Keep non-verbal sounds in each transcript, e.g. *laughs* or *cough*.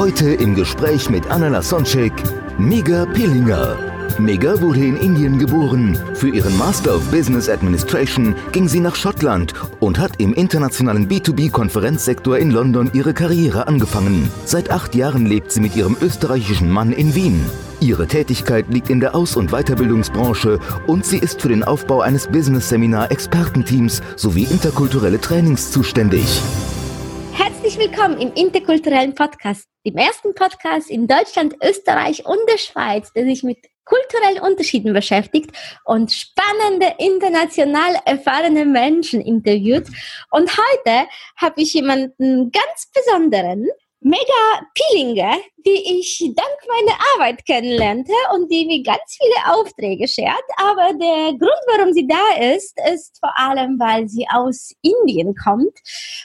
Heute im Gespräch mit Anna Lasonczek, Mega Pillinger. Mega wurde in Indien geboren. Für ihren Master of Business Administration ging sie nach Schottland und hat im internationalen B2B-Konferenzsektor in London ihre Karriere angefangen. Seit acht Jahren lebt sie mit ihrem österreichischen Mann in Wien. Ihre Tätigkeit liegt in der Aus- und Weiterbildungsbranche und sie ist für den Aufbau eines Business-Seminar-Expertenteams sowie interkulturelle Trainings zuständig. Willkommen im interkulturellen Podcast, dem ersten Podcast in Deutschland, Österreich und der Schweiz, der sich mit kulturellen Unterschieden beschäftigt und spannende, international erfahrene Menschen interviewt. Und heute habe ich jemanden ganz besonderen, Mega Pielinger, die ich dank meiner Arbeit kennenlernte und die mir ganz viele Aufträge schert. Aber der Grund, warum sie da ist, ist vor allem, weil sie aus Indien kommt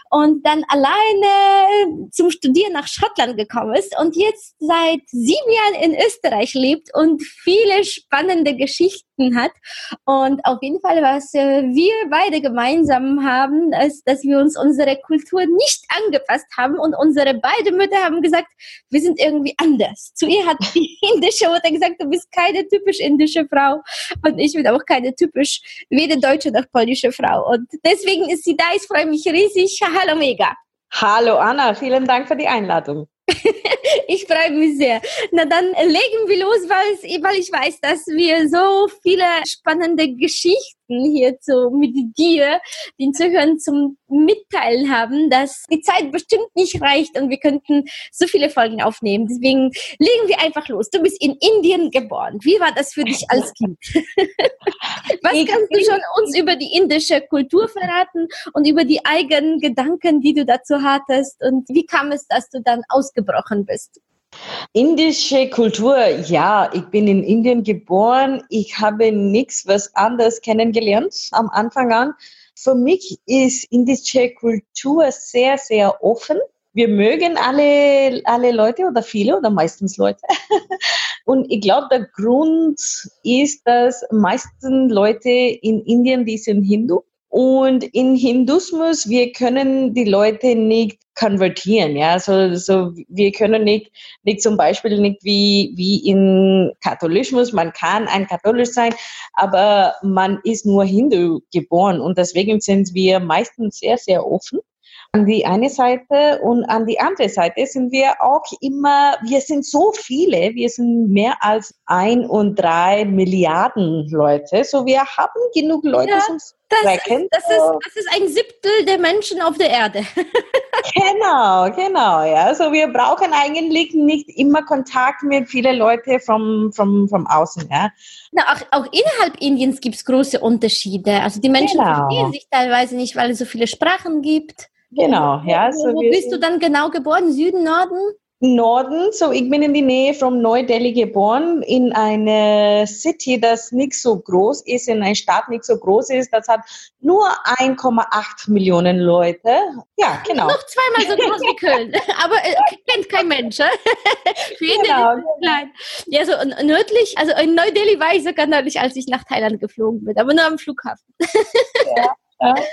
und dann alleine zum Studieren nach Schottland gekommen ist und jetzt seit sieben Jahren in Österreich lebt und viele spannende Geschichten hat. Und auf jeden Fall, was äh, wir beide gemeinsam haben, ist, dass wir uns unsere Kultur nicht angepasst haben und unsere beide Mütter haben gesagt, wir sind irgendwie anders. Zu ihr hat die *laughs* indische Mutter gesagt, du bist keine typisch indische Frau und ich bin auch keine typisch weder deutsche noch polnische Frau. Und deswegen ist sie da. Ich freue mich riesig. Hallo Mega. Hallo Anna, vielen Dank für die Einladung. *laughs* *laughs* Ich freue mich sehr. Na dann legen wir los, weil, weil ich weiß, dass wir so viele spannende Geschichten hier zu, mit dir, den Zuhörern zum Mitteilen haben, dass die Zeit bestimmt nicht reicht und wir könnten so viele Folgen aufnehmen. Deswegen legen wir einfach los. Du bist in Indien geboren. Wie war das für dich als Kind? *laughs* Was kannst du schon uns über die indische Kultur verraten und über die eigenen Gedanken, die du dazu hattest? Und wie kam es, dass du dann ausgebrochen bist? Indische Kultur, ja, ich bin in Indien geboren. Ich habe nichts was anderes kennengelernt am Anfang an. Für mich ist indische Kultur sehr, sehr offen. Wir mögen alle, alle Leute oder viele oder meistens Leute. *laughs* Und ich glaube, der Grund ist, dass meisten Leute in Indien, die sind Hindu. Und in Hinduismus, wir können die Leute nicht konvertieren, ja, so, so wir können nicht, nicht zum Beispiel nicht wie, wie in Katholismus, man kann ein Katholisch sein, aber man ist nur Hindu geboren. Und deswegen sind wir meistens sehr, sehr offen. An die eine Seite und an die andere Seite sind wir auch immer, wir sind so viele, wir sind mehr als ein und drei Milliarden Leute, so wir haben genug Leute Ja, zum Das das, ist, das ist ein Siebtel der Menschen auf der Erde. *laughs* Genau, genau, ja. Also wir brauchen eigentlich nicht immer Kontakt mit vielen Leuten vom, vom, vom Außen, ja. Na, auch, auch innerhalb Indiens gibt es große Unterschiede. Also die Menschen Genau. verstehen sich teilweise nicht, weil es so viele Sprachen gibt. Genau, ja. So Wo bist du dann genau geboren? Süden, Norden? Norden, so ich bin in die Nähe von Neu-Delhi geboren, in einer City, das nicht so groß ist, in einer Stadt nicht so groß ist. Das hat nur 1,8 Millionen Leute. Ja, genau. Noch zweimal so groß wie Köln. *laughs* Aber äh, kennt kein Mensch. Für Indien Genau. ist es klein. Ja, so nördlich, also in Neu-Delhi war ich sogar neulich, als ich nach Thailand geflogen bin, aber nur am Flughafen. Ja,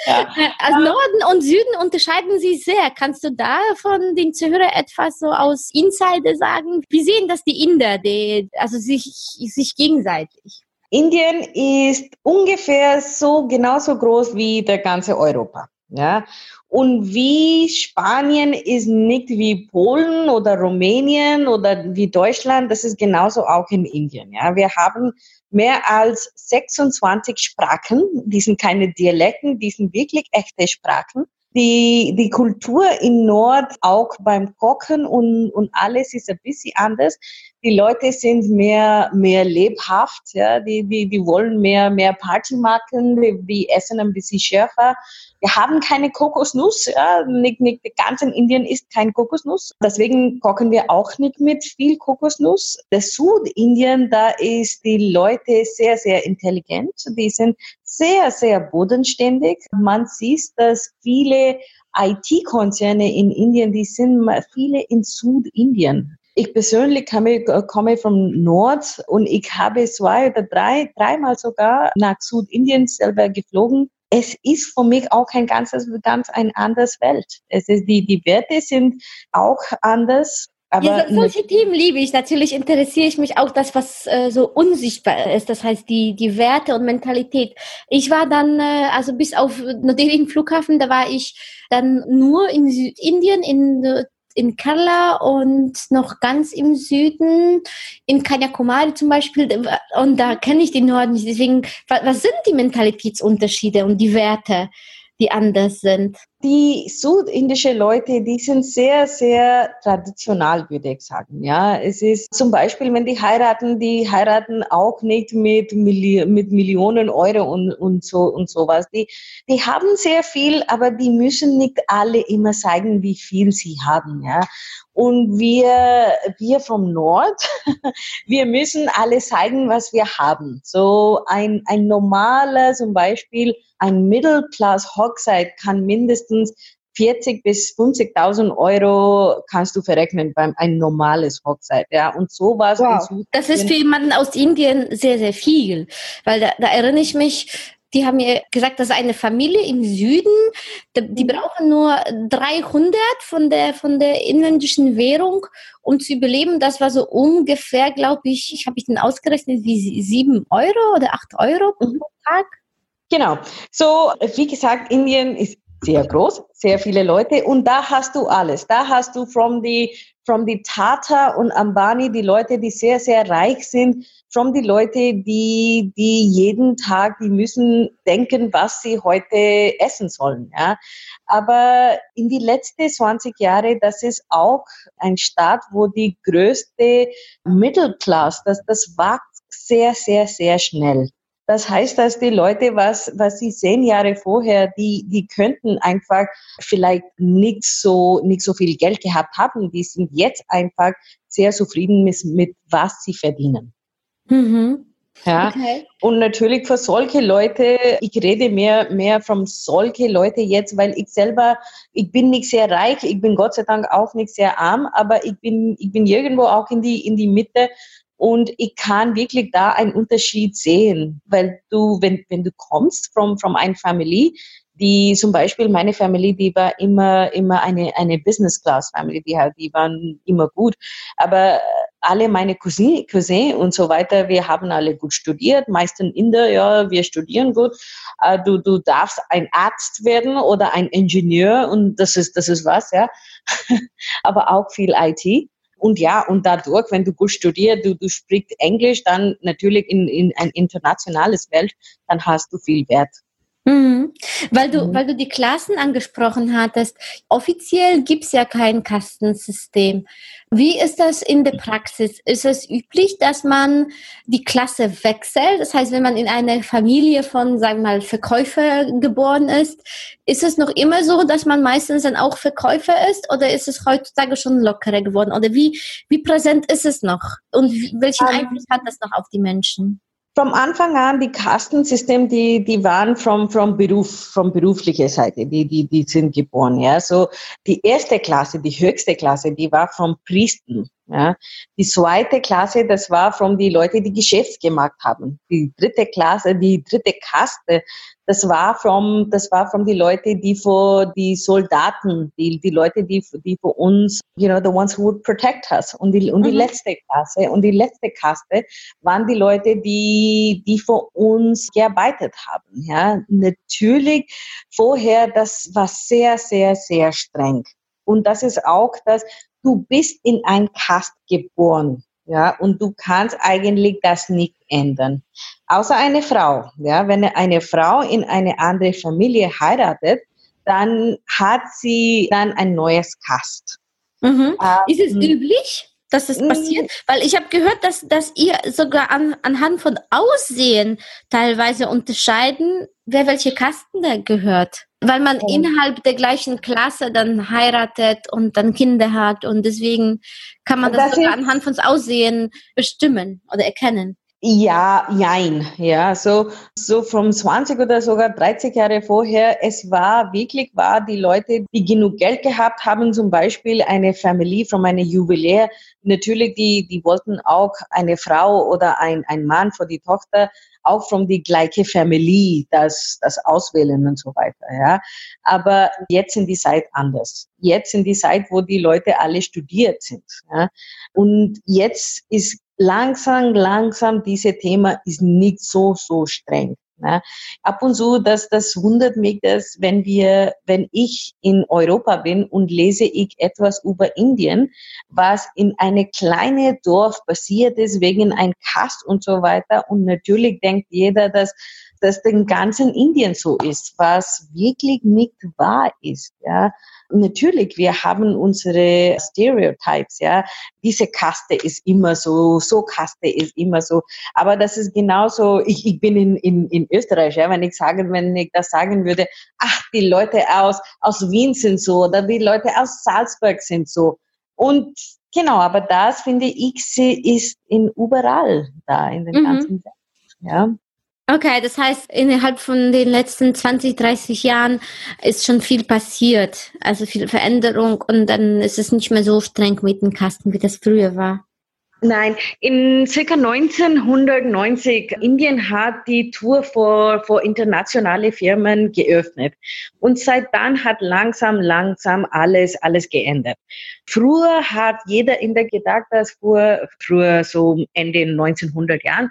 ja. Also Norden und Süden unterscheiden sich sehr. Kannst du da von den Zuhörern etwas so aus Insider sagen? Wie sehen das die Inder, die, also sich, sich gegenseitig? Indien ist ungefähr so genauso groß wie der ganze Europa. Ja, und wie Spanien ist nicht wie Polen oder Rumänien oder wie Deutschland, das ist genauso auch in Indien. Ja, wir haben mehr als 26 Sprachen, die sind keine Dialekten, die sind wirklich echte Sprachen. Die, die Kultur in Nord, auch beim Kochen und, und alles ist ein bisschen anders. Die Leute sind mehr, mehr lebhaft, ja, die, die, die wollen mehr, mehr Party machen, die, die essen ein bisschen schärfer. Wir haben keine Kokosnuss, ja, nicht, nicht ganz in Indien ist kein Kokosnuss. Deswegen kochen wir auch nicht mit viel Kokosnuss. Der Südindien, da ist die Leute sehr, sehr intelligent. Die sind sehr, sehr bodenständig. Man sieht, dass viele IT-Konzerne in Indien, die sind viele in Südindien. Ich persönlich komme, komme vom Nord und ich habe zwei oder drei, dreimal sogar nach Südindien selber geflogen. Es ist für mich auch ein ganzes, ganz ein anderes Welt. Es ist, die, die Werte sind auch anders. Aber ja, solche Themen liebe ich. Natürlich interessiere ich mich auch das, was äh, so unsichtbar ist. Das heißt, die, die Werte und Mentalität. Ich war dann, äh, also bis auf den Flughafen, da war ich dann nur in Südindien, in in Kerala und noch ganz im Süden, in Kanyakumari zum Beispiel. Und da kenne ich den Norden nicht. Deswegen, was sind die Mentalitätsunterschiede und die Werte, die anders sind? Die südindische Leute, die sind sehr, sehr traditional, würde ich sagen. Ja, es ist zum Beispiel, wenn die heiraten, die heiraten auch nicht mit, Milli mit Millionen Euro und, und so und sowas. Die, die haben sehr viel, aber die müssen nicht alle immer zeigen, wie viel sie haben. Ja, und wir, wir vom Nord, *laughs* wir müssen alle zeigen, was wir haben. So ein, ein normaler, zum Beispiel ein Middle Class Hochzeit kann mindestens mindestens 40 bis 50.000 Euro kannst du verrechnen beim ein normales Hochzeit, ja. Und so war es. Wow. Das ist für jemanden aus Indien sehr, sehr viel, weil da, da erinnere ich mich, die haben mir gesagt, das ist eine Familie im Süden, die mhm. brauchen nur 300 von der, von der inländischen Währung, um zu überleben. Das war so ungefähr, glaube ich, ich habe ich den ausgerechnet, wie 7 Euro oder 8 Euro pro mhm. Tag. Genau. So, wie gesagt, Indien ist sehr groß, sehr viele Leute und da hast du alles. Da hast du from the from the Tata und Ambani die Leute, die sehr sehr reich sind, from die Leute, die die jeden Tag, die müssen denken, was sie heute essen sollen. Ja, aber in die letzten 20 Jahre, das ist auch ein Staat, wo die größte Mittelklasse, das das wächst sehr sehr sehr schnell. Das heißt, dass die Leute, was, was sie zehn Jahre vorher, die, die könnten einfach vielleicht nicht so, nicht so viel Geld gehabt haben. Die sind jetzt einfach sehr zufrieden mit, mit was sie verdienen. Mhm. Ja. Okay. Und natürlich für solche Leute, ich rede mehr, mehr von solche Leute jetzt, weil ich selber, ich bin nicht sehr reich, ich bin Gott sei Dank auch nicht sehr arm, aber ich bin, ich bin irgendwo auch in die, in die Mitte und ich kann wirklich da einen Unterschied sehen, weil du, wenn, wenn du kommst from, from einer Familie, die zum Beispiel meine Familie, die war immer, immer eine, eine Business Class Family, die die waren immer gut. Aber alle meine Cousin, Cousin und so weiter, wir haben alle gut studiert, meistens Inder, ja, wir studieren gut. Äh, du, du darfst ein Arzt werden oder ein Ingenieur und das ist, das ist was, ja. *laughs* Aber auch viel IT. Und ja, und dadurch, wenn du gut studierst, du, du sprichst Englisch, dann natürlich in, in ein internationales Welt, dann hast du viel Wert. Mhm. Weil du, mhm. weil du die Klassen angesprochen hattest. Offiziell gibt es ja kein Kastensystem. Wie ist das in der Praxis? Ist es üblich, dass man die Klasse wechselt? Das heißt, wenn man in einer Familie von, sagen wir mal, Verkäufer geboren ist, ist es noch immer so, dass man meistens dann auch Verkäufer ist? Oder ist es heutzutage schon lockerer geworden? Oder wie, wie präsent ist es noch? Und welchen ähm. Einfluss hat das noch auf die Menschen? Vom Anfang an, die Kastensystem, die, die waren vom, vom Beruf, vom beruflicher Seite, die, die, die sind geboren, ja. So, die erste Klasse, die höchste Klasse, die war vom Priesten. Ja. Die zweite Klasse, das war von die Leute, die Geschäft gemacht haben. Die dritte Klasse, die dritte Kaste, das war vom, das war von die Leute, die vor die Soldaten, die, die Leute, die, die für uns, you know, the ones who would protect us. Und die, und die mhm. letzte Klasse, und die letzte Kaste waren die Leute, die, die für uns gearbeitet haben. Ja, natürlich vorher, das war sehr, sehr, sehr streng. Und das ist auch das, du bist in ein Kast geboren. Ja, und du kannst eigentlich das nicht ändern. Außer eine Frau. Ja, wenn eine Frau in eine andere Familie heiratet, dann hat sie dann ein neues Kast. Mhm. Ähm, ist es üblich? Dass es passiert? Weil ich habe gehört, dass, dass ihr sogar an, anhand von Aussehen teilweise unterscheiden, wer welche Kasten da gehört. Weil man oh. innerhalb der gleichen Klasse dann heiratet und dann Kinder hat und deswegen kann man das, das sogar anhand von Aussehen bestimmen oder erkennen. Ja, jein. Ja, so, so vom 20 oder sogar 30 Jahre vorher, es war wirklich war die Leute, die genug Geld gehabt haben, zum Beispiel eine Familie von einem Juwelier, natürlich, die, die wollten auch eine Frau oder ein, ein Mann für die Tochter, auch von die gleiche Familie, das, das auswählen und so weiter, ja. Aber jetzt sind die Zeit anders. Jetzt sind die Zeit, wo die Leute alle studiert sind, ja. Und jetzt ist langsam, langsam, dieses Thema ist nicht so, so streng. Ne? Ab und zu, das, das wundert mich, dass wenn wir, wenn ich in Europa bin und lese ich etwas über Indien, was in eine kleine Dorf passiert ist, wegen ein Kast und so weiter. Und natürlich denkt jeder, dass das den ganzen Indien so ist, was wirklich nicht wahr ist. Ja, natürlich, wir haben unsere Stereotypes. Ja, diese Kaste ist immer so, so Kaste ist immer so. Aber das ist genauso. Ich, ich bin in, in, in Österreich. Ja, wenn ich sagen, wenn ich das sagen würde, ach, die Leute aus aus Wien sind so oder die Leute aus Salzburg sind so. Und genau, aber das finde ich ist in überall da in den mhm. ganzen ja. Okay, das heißt, innerhalb von den letzten 20, 30 Jahren ist schon viel passiert, also viel Veränderung und dann ist es nicht mehr so streng mit den Kasten, wie das früher war. Nein, in circa 1990 Indien hat die Tour für internationale Firmen geöffnet. Und seit dann hat langsam, langsam alles, alles geändert. Früher hat jeder Inder gedacht, dass früher, früher so Ende 1900 Jahren,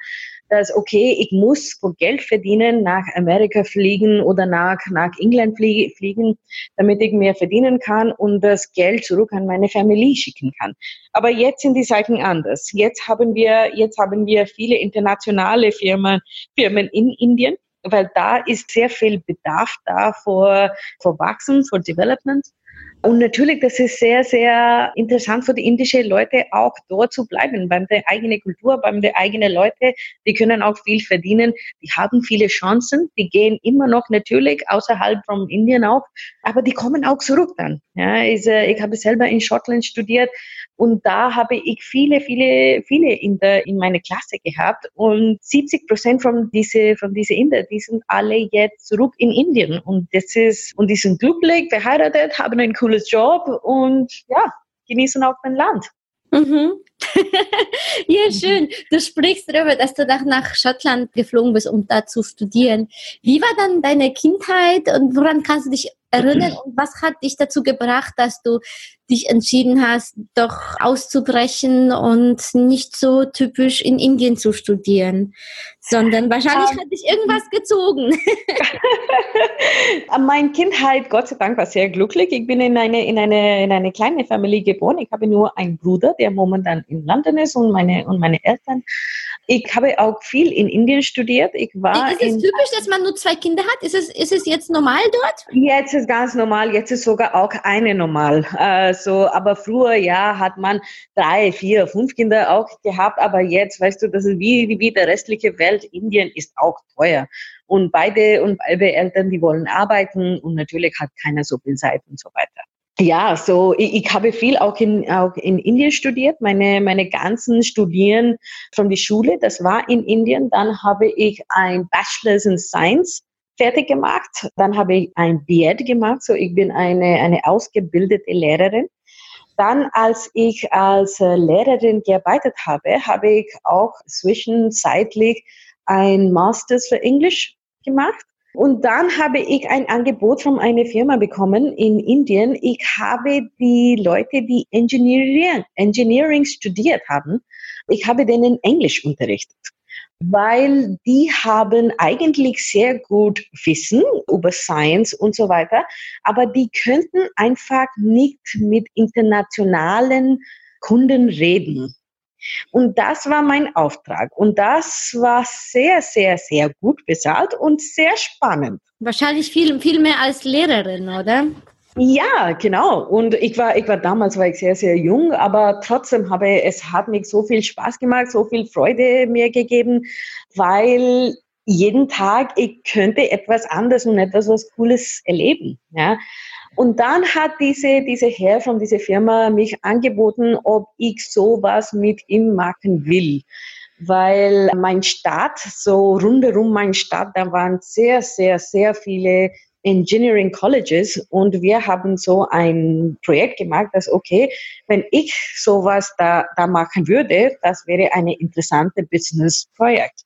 dass, okay, ich muss Geld verdienen, nach Amerika fliegen oder nach, nach England fliegen, damit ich mehr verdienen kann und das Geld zurück an meine Familie schicken kann. Aber jetzt sind die Seiten anders. Jetzt haben wir, jetzt haben wir viele internationale Firmen, Firmen in Indien, weil da ist sehr viel Bedarf da für, für Wachstum, für Development. Und natürlich, das ist sehr, sehr interessant für die indischen Leute auch dort zu bleiben, beim der eigenen Kultur, beim der eigenen Leute. Die können auch viel verdienen. Die haben viele Chancen. Die gehen immer noch natürlich außerhalb von Indien auch, aber die kommen auch zurück dann. Ja, ich, äh, ich habe selber in Schottland studiert und da habe ich viele, viele, viele Inder in meiner Klasse gehabt. Und 70 Prozent von diese, von diese Inder, die sind alle jetzt zurück in Indien. Und das ist, und die sind glücklich, verheiratet, haben einen cooles Job und ja, genießen auch dein Land. Mhm. *laughs* ja, schön. Du sprichst darüber, dass du nach, nach Schottland geflogen bist, um da zu studieren. Wie war dann deine Kindheit und woran kannst du dich erinnern und was hat dich dazu gebracht, dass du dich entschieden hast, doch auszubrechen und nicht so typisch in Indien zu studieren, sondern wahrscheinlich um, ähm. hat dich irgendwas gezogen. *laughs* Meine Kindheit, Gott sei Dank, war sehr glücklich. Ich bin in eine, in eine, in eine kleine Familie geboren. Ich habe nur einen Bruder, der momentan in London ist und meine, und meine Eltern. Ich habe auch viel in Indien studiert. Ich war ist es typisch, dass man nur zwei Kinder hat? Ist es, ist es jetzt normal dort? Jetzt ist ganz normal. Jetzt ist sogar auch eine normal. Also, aber früher, ja, hat man drei, vier, fünf Kinder auch gehabt. Aber jetzt, weißt du, das ist wie, wie der restliche Welt. Indien ist auch teuer. Und beide, und beide Eltern, die wollen arbeiten und natürlich hat keiner so viel Zeit und so weiter. Ja, so ich, ich habe viel auch in, auch in Indien studiert. Meine, meine ganzen Studien von der Schule, das war in Indien. Dann habe ich ein Bachelor's in Science fertig gemacht. Dann habe ich ein BEd gemacht. So ich bin eine, eine ausgebildete Lehrerin. Dann, als ich als Lehrerin gearbeitet habe, habe ich auch zwischenzeitlich ein Masters für Englisch gemacht. Und dann habe ich ein Angebot von einer Firma bekommen in Indien. Ich habe die Leute, die Engineering, Engineering studiert haben, ich habe denen Englisch unterrichtet, weil die haben eigentlich sehr gut Wissen über Science und so weiter, aber die könnten einfach nicht mit internationalen Kunden reden. Und das war mein Auftrag. Und das war sehr, sehr, sehr gut bezahlt und sehr spannend. Wahrscheinlich viel, viel mehr als Lehrerin, oder? Ja, genau. Und ich war, ich war damals war ich sehr, sehr jung, aber trotzdem habe es hat mich so viel Spaß gemacht, so viel Freude mir gegeben, weil jeden Tag ich könnte etwas anderes und etwas was Cooles erleben. Ja. Und dann hat diese, diese Herr von dieser Firma mich angeboten, ob ich sowas mit ihm machen will. Weil mein Stadt, so rundherum mein Stadt, da waren sehr, sehr, sehr viele Engineering Colleges und wir haben so ein Projekt gemacht, dass okay, wenn ich sowas da, da machen würde, das wäre eine interessante Business-Projekt.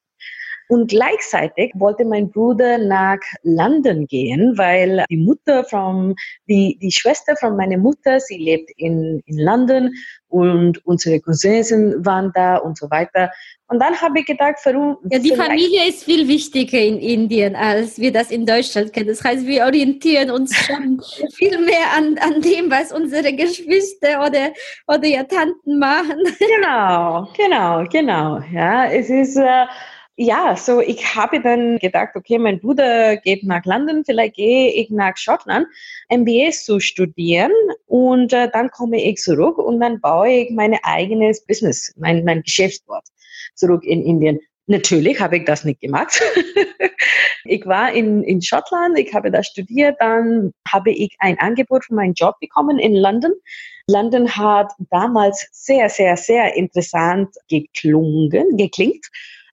Und gleichzeitig wollte mein Bruder nach London gehen, weil die Mutter von, die, die Schwester von meiner Mutter, sie lebt in, in London und unsere Cousins waren da und so weiter. Und dann habe ich gedacht, warum? Ja, die Familie ist viel wichtiger in Indien, als wir das in Deutschland kennen. Das heißt, wir orientieren uns *laughs* schon viel mehr an, an dem, was unsere Geschwister oder, oder ja Tanten machen. Genau, genau, genau. Ja, es ist, äh, ja, so ich habe dann gedacht, okay, mein Bruder geht nach London, vielleicht gehe ich nach Schottland, MBA zu studieren und äh, dann komme ich zurück und dann baue ich mein eigenes Business, mein, mein Geschäft dort zurück in Indien. Natürlich habe ich das nicht gemacht. *laughs* ich war in, in Schottland, ich habe da studiert, dann habe ich ein Angebot für meinen Job bekommen in London. London hat damals sehr, sehr, sehr interessant geklungen, geklingt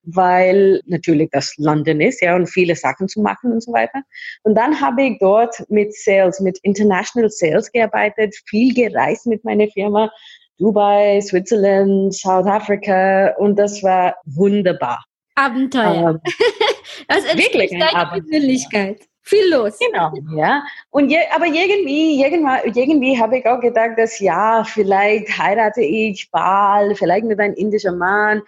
weil natürlich das London ist, ja, und viele Sachen zu machen und so weiter. Und dann habe ich dort mit Sales, mit International Sales gearbeitet, viel gereist mit meiner Firma, Dubai, Switzerland, South Africa und das war wunderbar. Abenteuer. Ähm, *laughs* das ist wirklich ein Abenteuer. Persönlichkeit. Viel los. Genau, ja. Und je, aber irgendwie, irgendwie, irgendwie habe ich auch gedacht, dass ja, vielleicht heirate ich bald, vielleicht mit einem indischen Mann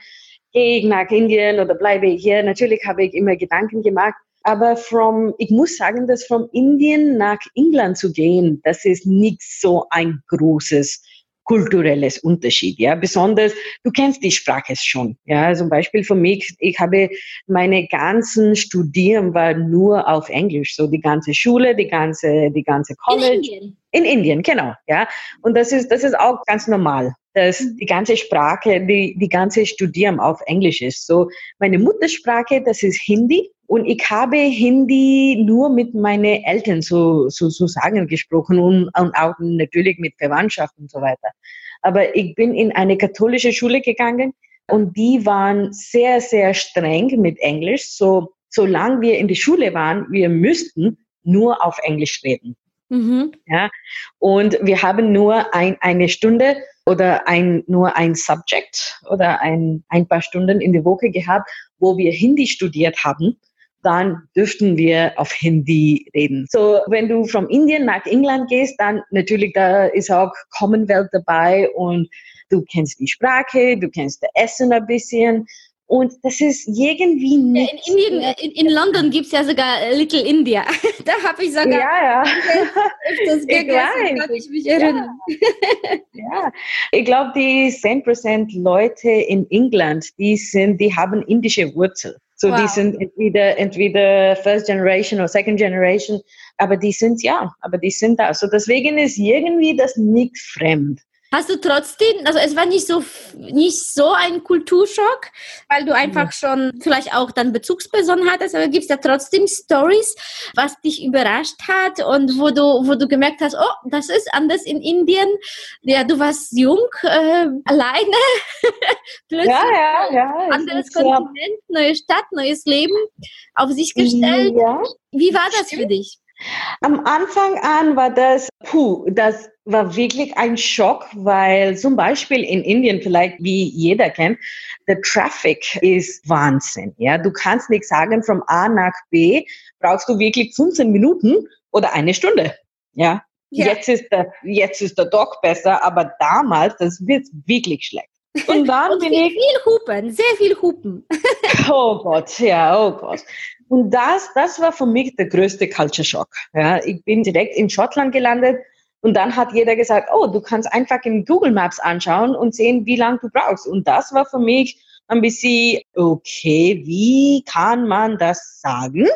gehe ich nach Indien oder bleibe ich hier. Natürlich habe ich immer Gedanken gemacht. Aber from, ich muss sagen, dass von Indien nach England zu gehen, das ist nicht so ein großes kulturelles Unterschied, ja. Besonders, du kennst die Sprache schon, ja. Zum Beispiel für mich, ich habe meine ganzen Studieren war nur auf Englisch, so die ganze Schule, die ganze, die ganze College. In Indien. In Indien, genau, ja. Und das ist, das ist auch ganz normal, dass mhm. die ganze Sprache, die, die ganze Studium auf Englisch ist. So, meine Muttersprache, das ist Hindi. Und ich habe Hindi nur mit meinen Eltern so, so, so sagen gesprochen und, und auch natürlich mit Verwandtschaft und so weiter. Aber ich bin in eine katholische Schule gegangen und die waren sehr, sehr streng mit Englisch. So, solange wir in die Schule waren, wir müssten nur auf Englisch reden. Mhm. Ja, und wir haben nur ein, eine Stunde oder ein, nur ein Subject oder ein, ein paar Stunden in der Woche gehabt, wo wir Hindi studiert haben. Dann dürften wir auf Hindi reden. So, wenn du von Indien nach England gehst, dann natürlich da ist auch Commonwealth dabei und du kennst die Sprache, du kennst das Essen ein bisschen und das ist irgendwie nicht. Ja, in, Indien, in, in London gibt es ja sogar Little India. *laughs* da habe ich sogar ja, ja. *laughs* das gegessen, kann ich mich erinnern. Ja, ja. *laughs* ich glaube, die 10% Leute in England, die sind, die haben indische Wurzel. So, wow. die sind entweder, entweder First Generation oder Second Generation, aber die sind, ja, aber die sind da. So, deswegen ist irgendwie das nicht fremd. Hast du trotzdem, also es war nicht so, nicht so ein Kulturschock, weil du einfach schon vielleicht auch dann Bezugsperson hattest, aber gibt es da trotzdem Stories, was dich überrascht hat und wo du, wo du gemerkt hast, oh, das ist anders in Indien. Ja, du warst jung, äh, alleine, *laughs* plötzlich ja, ja, ja. anderes Kontinent, neue Stadt, neues Leben auf sich gestellt. Ja. Wie war das für dich? Am Anfang an war das, puh, das war wirklich ein Schock, weil zum Beispiel in Indien, vielleicht wie jeder kennt, der Traffic ist Wahnsinn. Ja, du kannst nicht sagen, von A nach B brauchst du wirklich 15 Minuten oder eine Stunde. Ja, ja. jetzt ist der, jetzt ist der Dock besser, aber damals, das wird wirklich schlecht. Und dann *laughs* Und bin viel, ich viel Hupen, sehr viel Hupen. *laughs* oh Gott, ja, oh Gott. Und das, das war für mich der größte Culture Shock. Ja, ich bin direkt in Schottland gelandet und dann hat jeder gesagt, oh, du kannst einfach in Google Maps anschauen und sehen, wie lange du brauchst. Und das war für mich ein bisschen, okay, wie kann man das sagen?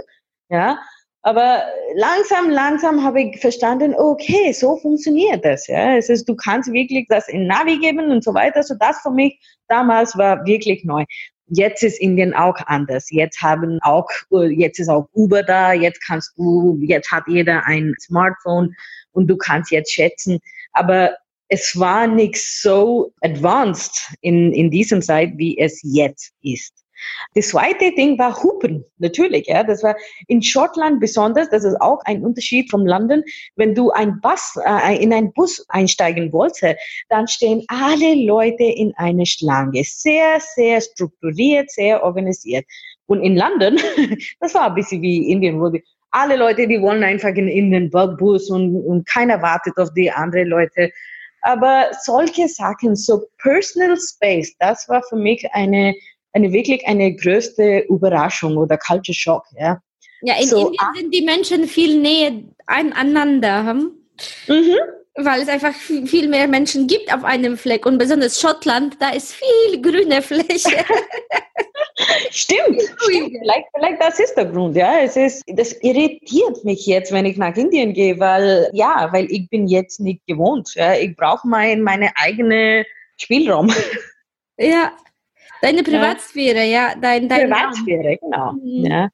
Ja. Aber langsam, langsam habe ich verstanden, okay, so funktioniert das. Ja. Es ist, du kannst wirklich das in Navi geben und so weiter. So das für mich damals war wirklich neu. Jetzt ist Indien auch anders. Jetzt haben auch, jetzt ist auch Uber da. Jetzt kannst du, jetzt hat jeder ein Smartphone und du kannst jetzt schätzen. Aber es war nicht so advanced in, in diesem Zeit, wie es jetzt ist. Das zweite Ding war Hupen, natürlich. Ja, das war in Schottland besonders. Das ist auch ein Unterschied vom London. Wenn du ein Bus, äh, in einen Bus einsteigen wolltest, dann stehen alle Leute in einer Schlange. Sehr, sehr strukturiert, sehr organisiert. Und in London, *laughs* das war ein bisschen wie Indien, wo die, alle Leute, die wollen einfach in, in den Bus und, und keiner wartet auf die anderen Leute. Aber solche Sachen, so Personal Space, das war für mich eine eine wirklich eine größte Überraschung oder kalte Schock. Ja, ja in so, Indien sind die Menschen viel näher aneinander. Hm? Mhm. Weil es einfach viel mehr Menschen gibt auf einem Fleck und besonders Schottland, da ist viel grüne Fläche. *laughs* stimmt, stimmt. Vielleicht, vielleicht das ist der Grund, ja. Es ist, das irritiert mich jetzt, wenn ich nach Indien gehe, weil, ja, weil ich bin jetzt nicht gewohnt. Ja. Ich brauche mein, meine eigene Spielraum. Ja, Deine Privatsphäre, ja. Dein, dein Privatsphäre, genau. Mhm. Ja.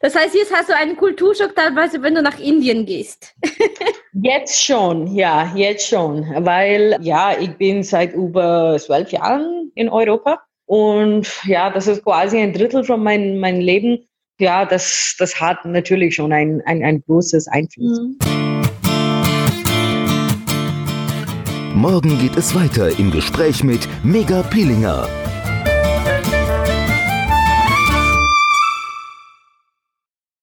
Das heißt, jetzt hast du einen Kulturschock teilweise, wenn du nach Indien gehst. *laughs* jetzt schon, ja, jetzt schon. Weil, ja, ich bin seit über zwölf Jahren in Europa. Und ja, das ist quasi ein Drittel von meinem mein Leben. Ja, das, das hat natürlich schon ein, ein, ein großes Einfluss. Mhm. Morgen geht es weiter im Gespräch mit Mega Pillinger.